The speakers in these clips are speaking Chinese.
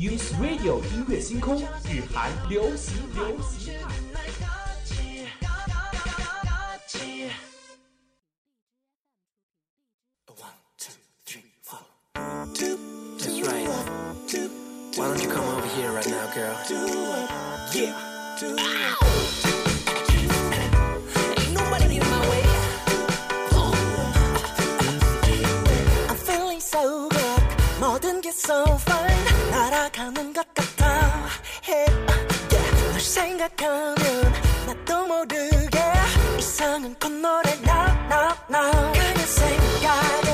Use Radio 音乐星空，日韩流行流行。So fine 날아가는 것 같아. Hey, yeah. 널 생각하면 나도 모르게 이상한 콧노래 now 그냥 생각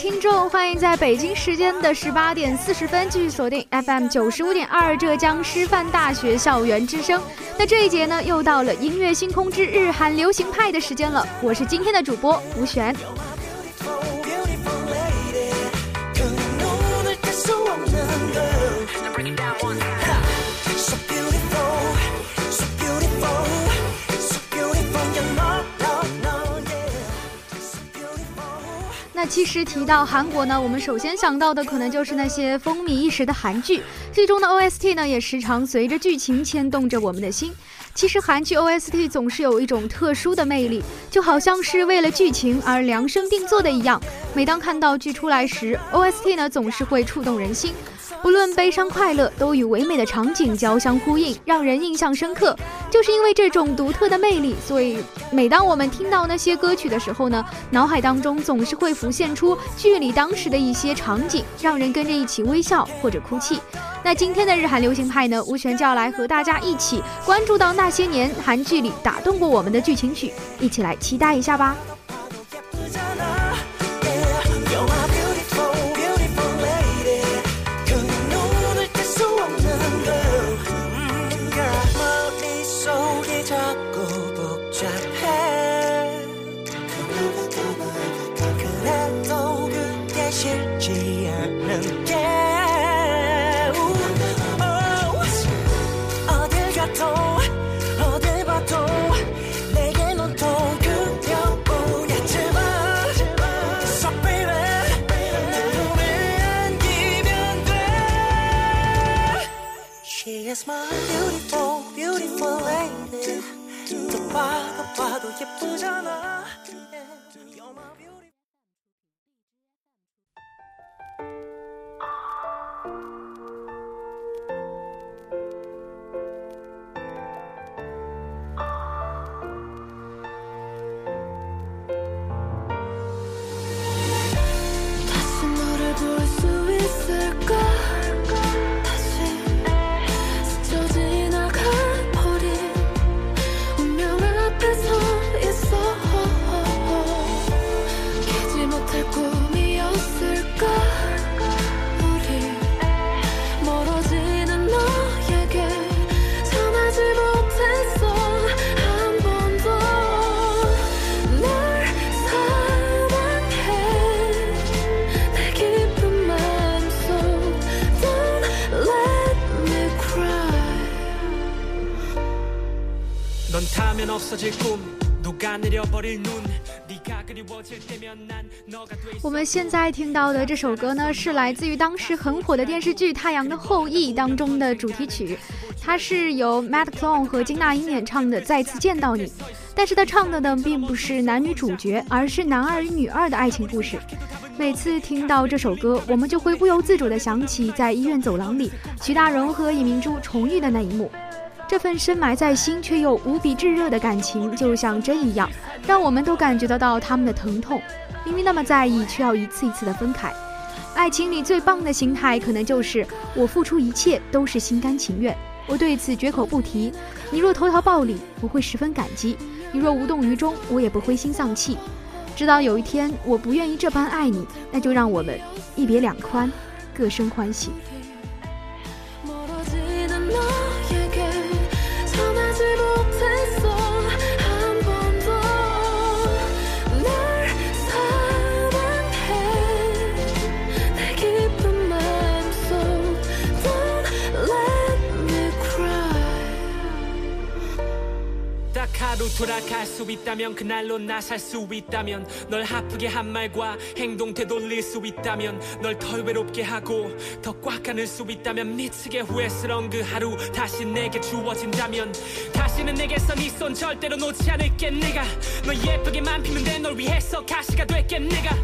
听众，欢迎在北京时间的十八点四十分继续锁定 FM 九十五点二浙江师范大学校园之声。那这一节呢，又到了音乐星空之日韩流行派的时间了。我是今天的主播吴璇。那其实提到韩国呢，我们首先想到的可能就是那些风靡一时的韩剧，剧中的 OST 呢，也时常随着剧情牵动着我们的心。其实韩剧 OST 总是有一种特殊的魅力，就好像是为了剧情而量身定做的一样。每当看到剧出来时，OST 呢总是会触动人心，不论悲伤快乐，都与唯美的场景交相呼应，让人印象深刻。就是因为这种独特的魅力，所以每当我们听到那些歌曲的时候呢，脑海当中总是会浮现出剧里当时的一些场景，让人跟着一起微笑或者哭泣。那今天的日韩流行派呢，吴璇就要来和大家一起关注到那些年韩剧里打动过我们的剧情曲，一起来期待一下吧。 봐도 예쁘잖아 我们现在听到的这首歌呢，是来自于当时很火的电视剧《太阳的后裔》当中的主题曲，它是由 Matt Clone 和金娜英演唱的《再次见到你》，但是他唱的呢，并不是男女主角，而是男二与女二的爱情故事。每次听到这首歌，我们就会不由自主地想起在医院走廊里，徐大荣和尹明珠重遇的那一幕。这份深埋在心却又无比炙热的感情，就像针一样，让我们都感觉得到他们的疼痛。明明那么在意，却要一次一次的分开。爱情里最棒的心态，可能就是我付出一切都是心甘情愿，我对此绝口不提。你若投桃报李，我会十分感激；你若无动于衷，我也不灰心丧气。直到有一天我不愿意这般爱你，那就让我们一别两宽，各生欢喜。 돌아갈 수 있다면 그날로 나 살 수 있다면 널 아프게 한 말과 행동 되돌릴 수 있다면 널 덜 외롭게 하고 더 꽉 안을 수 있다면 미치게 후회스러운 그 하루 다시 내게 주어진다면 다시는 내게서 네 손 절대로 놓지 않을게 내가 너 예쁘게만 피면 돼 널 위해서 가시가 될게 내가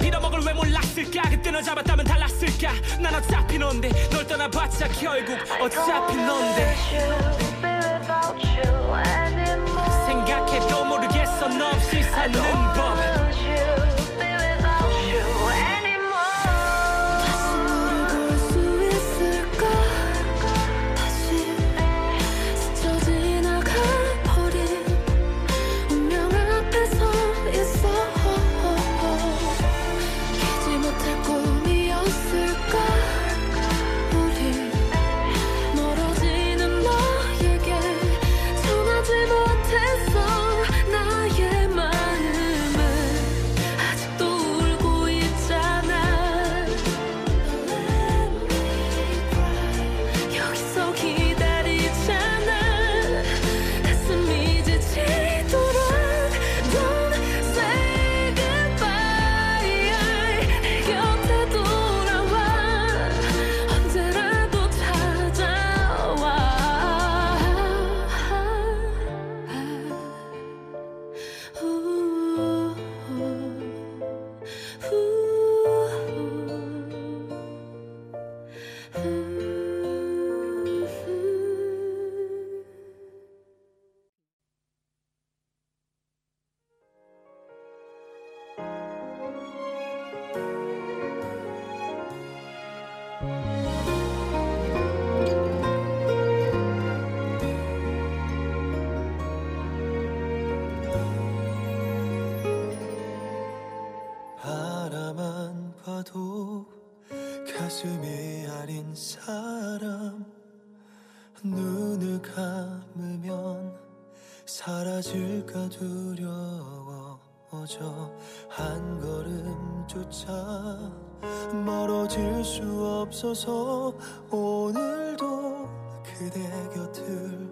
빌어먹을 왜 몰랐을까? 그때 널 잡았다면 달랐을까? 난 어차피 넌데 널 떠나봤자 결국 어차피 넌데 생각해도 모르겠어 너 없이 사는 법 한 걸음조차 멀어질 수 없어서 오늘도 그대 곁을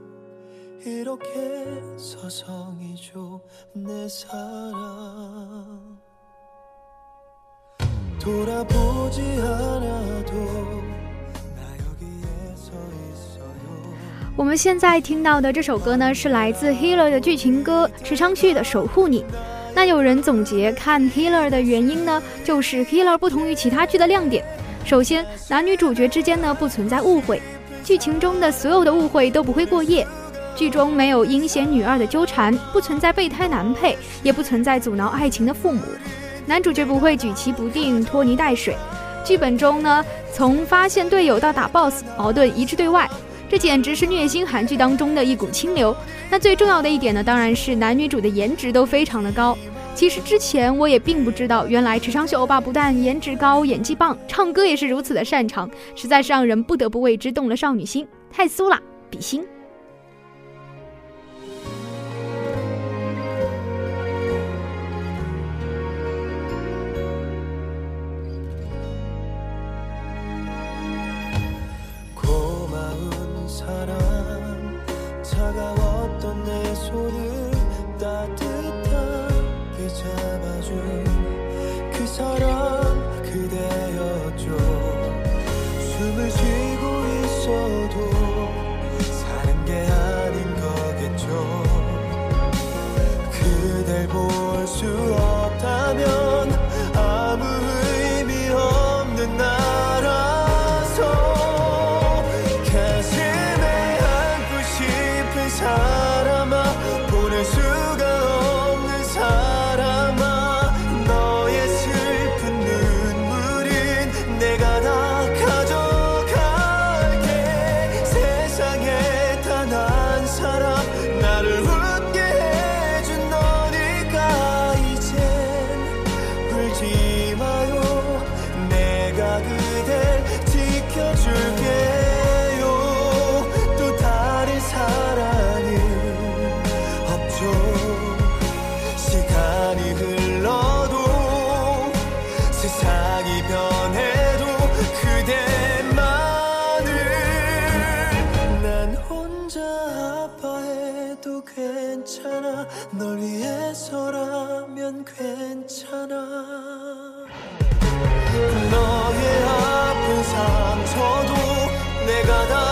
이렇게 서성이죠 내 사랑 돌아보지 않아도 나 여기에 서 있어요 我们现在听到的这首歌呢，是来自 Healer 的剧情歌池昌旭的《守护你》。 有人总结看 Healer 的原因呢，就是 Healer 不同于其他剧的亮点。首先，男女主角之间呢不存在误会，剧情中的所有的误会都不会过夜。剧中没有阴险女二的纠缠，不存在备胎男配，也不存在阻挠爱情的父母。男主角不会举棋不定、拖泥带水。剧本中呢，从发现队友到打 BOSS，矛盾一致对外，这简直是虐心韩剧当中的一股清流。那最重要的一点呢，当然是男女主的颜值都非常的高。其实之前我也并不知道，原来池昌秀欧巴不但颜值高、演技棒，唱歌也是如此的擅长，实在是让人不得不为之动了少女心。太酥了，比心。 널 위해서라면 괜찮아. 너의 아픈 상처도 내가 다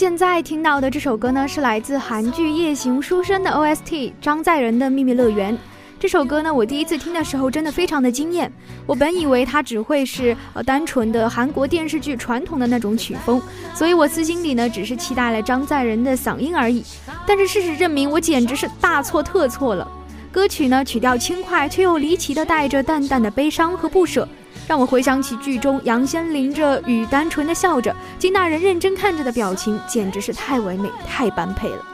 现在听到的这首歌呢，是来自韩剧《夜行书生》的 OST 张在仁的《秘密乐园》。这首歌呢，我第一次听的时候真的非常的惊艳。我本以为它只会是呃单纯的韩国电视剧传统的那种曲风，所以我私心里呢只是期待了张在仁的嗓音而已。但是事实证明，我简直是大错特错了。歌曲呢曲调轻快，却又离奇的带着淡淡的悲伤和不舍，让我回想起剧中杨先淋着雨单纯的笑着，金大人认真看着的表情，简直是太唯美、太般配了。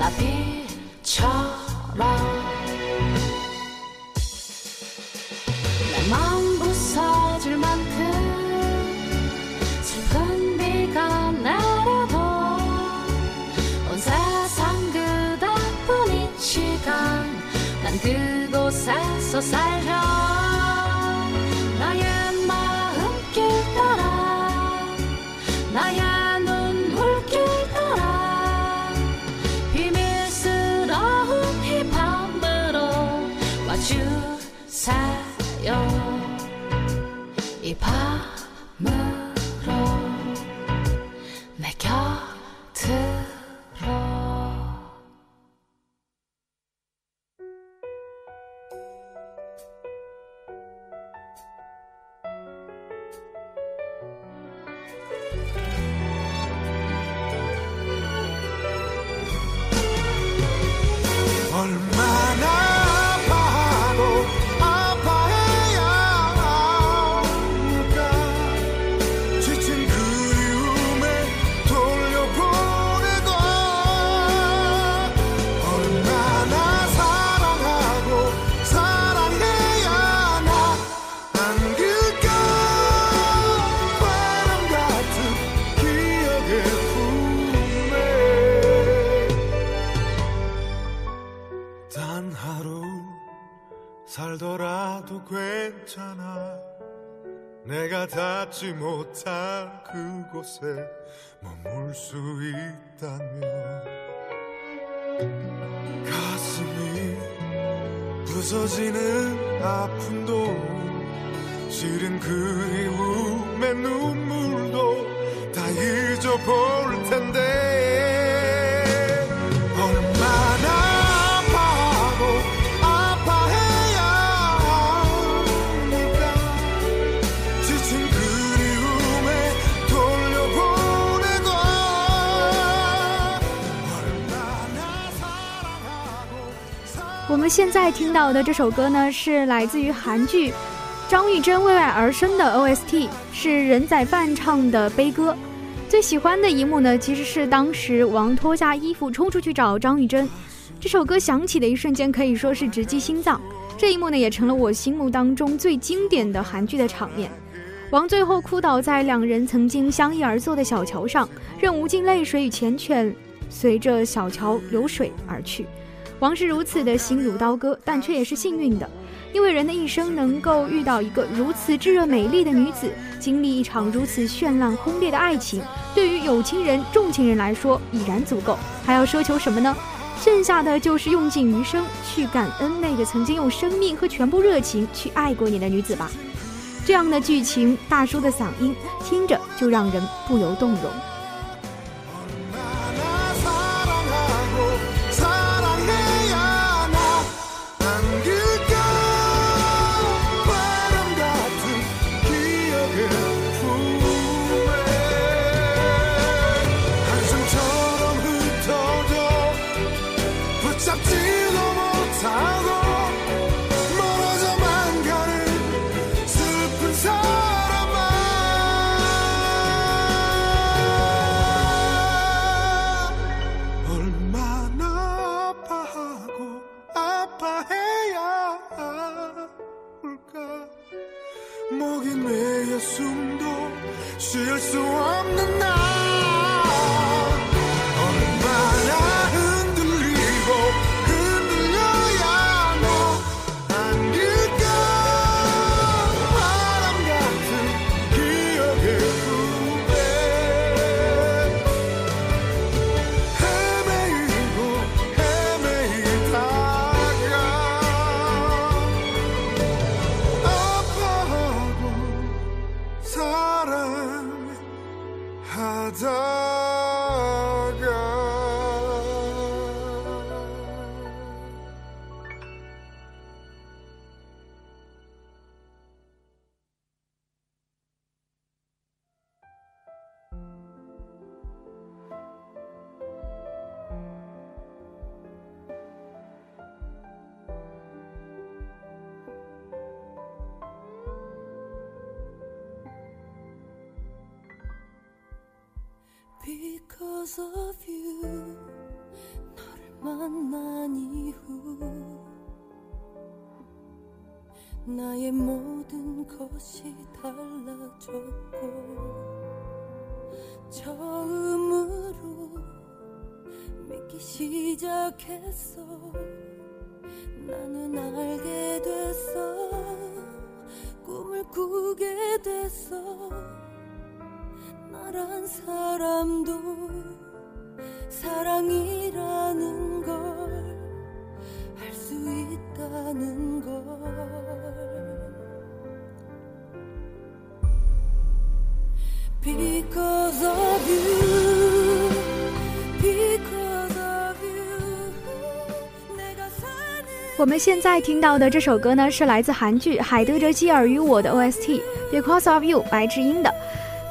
나비처럼 내 마음 부서질 만큼 슬픈 비가 내려도 온 세상 그대뿐인 시간 난 그곳에서 살죠 나의 마음길 따라 나의 괜찮아. 내가 닿지 못한 그곳에 머물 수 있다면. 가슴이 부서지는 아픔도 시린 그리움의 눈물도 다 잊어볼 텐데 现在听到的这首歌呢，是来自于韩剧张玉珍为爱而生的 OST，是任宰范唱的悲歌。最喜欢的一幕呢，其实是当时王脱下衣服冲出去找张玉珍，这首歌响起的一瞬间可以说是直击心脏。这一幕呢，也成了我心目当中最经典的韩剧的场面。王最后哭倒在两人曾经相依而坐的小桥上，任无尽泪水与缱绻随着小桥流水而去。王是如此的心如刀割，但却也是幸运的，因为人的一生能够遇到一个如此炙热美丽的女子，经历一场如此绚烂轰烈的爱情，对于有情人、重情人来说已然足够，还要奢求什么呢？剩下的就是用尽余生去感恩那个曾经用生命和全部热情去爱过你的女子吧。这样的剧情，大叔的嗓音听着就让人不由动容。 것이 달라졌고 처음으로 믿기 시작했어. 나는 알게 됐어. 꿈을 꾸게 됐어. 나란 사람도 사랑이라는 걸알수 있다는 걸 Because of you, Because of you 我们现在听到的这首歌呢，是来自韩剧《海德哲基尔与我》的 OST《Because of You》白智英的。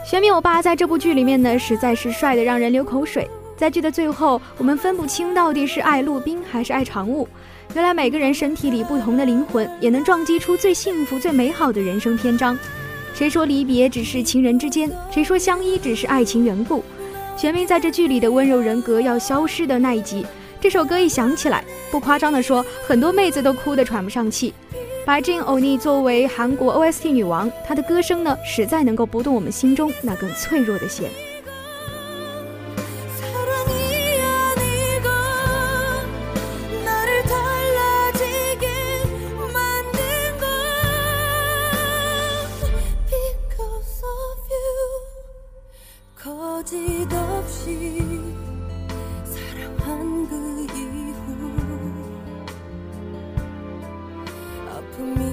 玄冥欧巴在这部剧里面呢，实在是帅的让人流口水。在剧的最后，我们分不清到底是爱陆冰还是爱常务。原来每个人身体里不同的灵魂，也能撞击出最幸福、最美好的人生篇章。谁说离别只是情人之间？谁说相依只是爱情缘故？玄冥在这剧里的温柔人格要消失的那一集，这首歌一响起来，不夸张的说，很多妹子都哭得喘不上气。白智英欧尼作为韩国 OST 女王，她的歌声呢，实在能够拨动我们心中那根脆弱的弦。for me.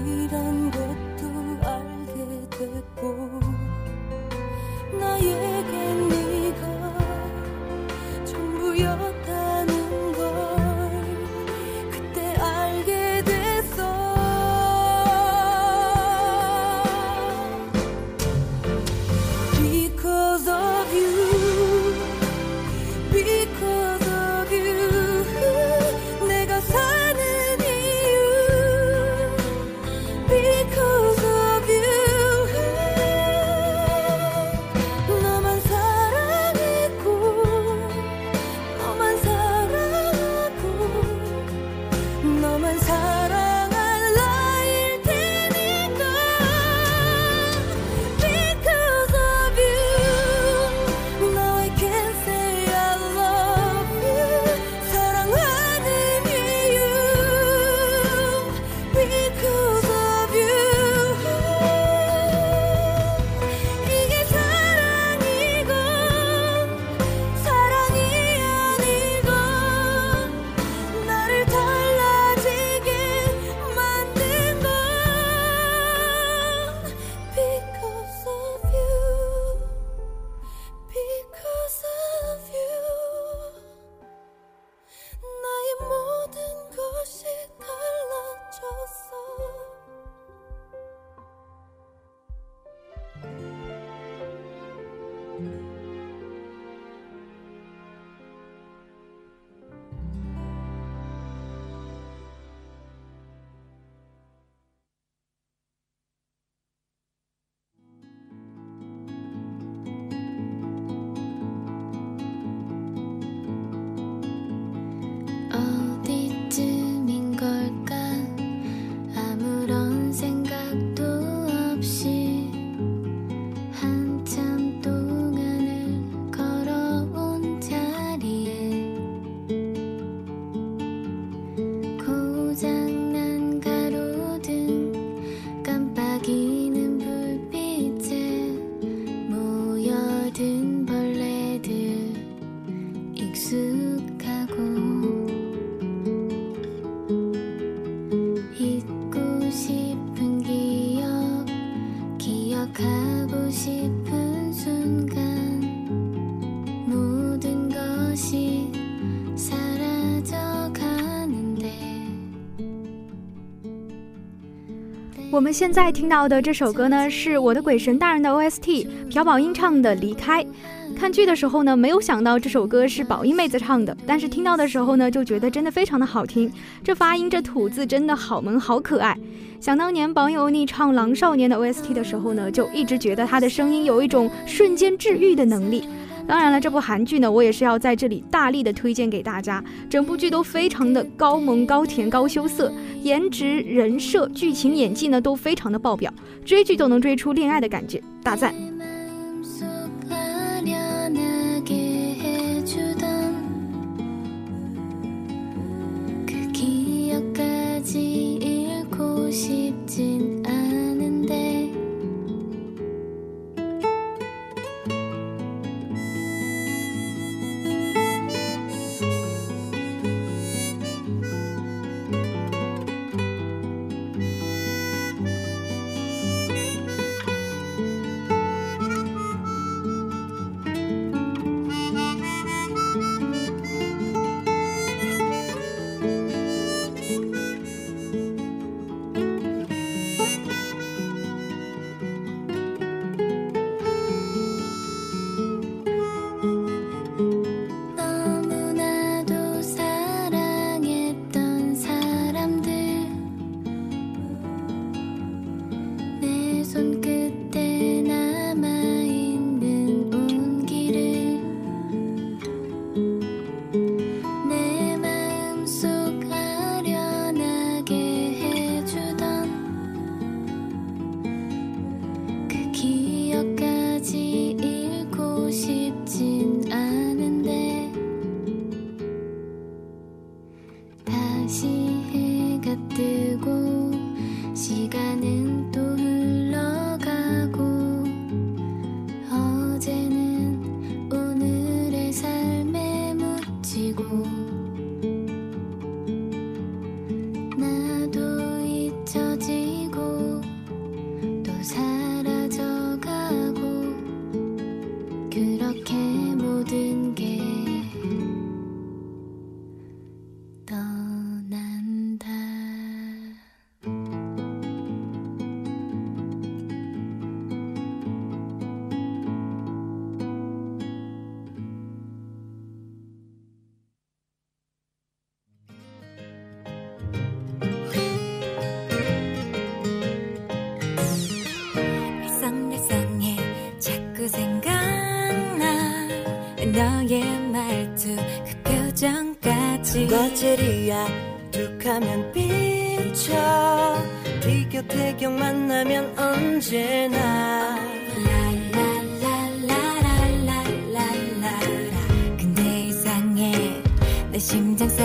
기억하고 싶은 순간 모든 것이 사라져 가는데 我们现在听到的这首歌呢，是我的鬼神大人的 OST，朴宝英唱的《离开》。看剧的时候呢，没有想到这首歌是宝英妹子唱的，但是听到的时候呢，就觉得真的非常的好听。这发音，这吐字真的好萌，好可爱。 想当年榜友逆唱《狼少年》的 OST 的时候呢，就一直觉得他的声音有一种瞬间治愈的能力。当然了，这部韩剧呢，我也是要在这里大力的推荐给大家。整部剧都非常的高萌、高甜、高羞涩，颜值、人设、剧情、演技呢都非常的爆表，追剧都能追出恋爱的感觉，大赞！ 과제리야 툭하면 삐쳐 티격태격 만나면 언제나. 라라라라라라라. 근데 이상해. 내 심장 소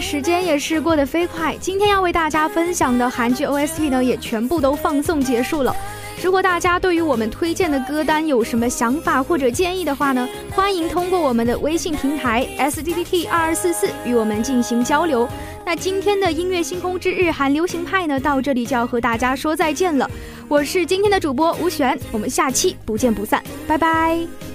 时间也是过得飞快，今天要为大家分享的韩剧 OST 呢，也全部都放送结束了。如果大家对于我们推荐的歌单有什么想法或者建议的话呢，欢迎通过我们的微信平台 S D T T 二二四四与我们进行交流。那今天的音乐星空之日韩流行派呢，到这里就要和大家说再见了。我是今天的主播吴璇，我们下期不见不散，拜拜。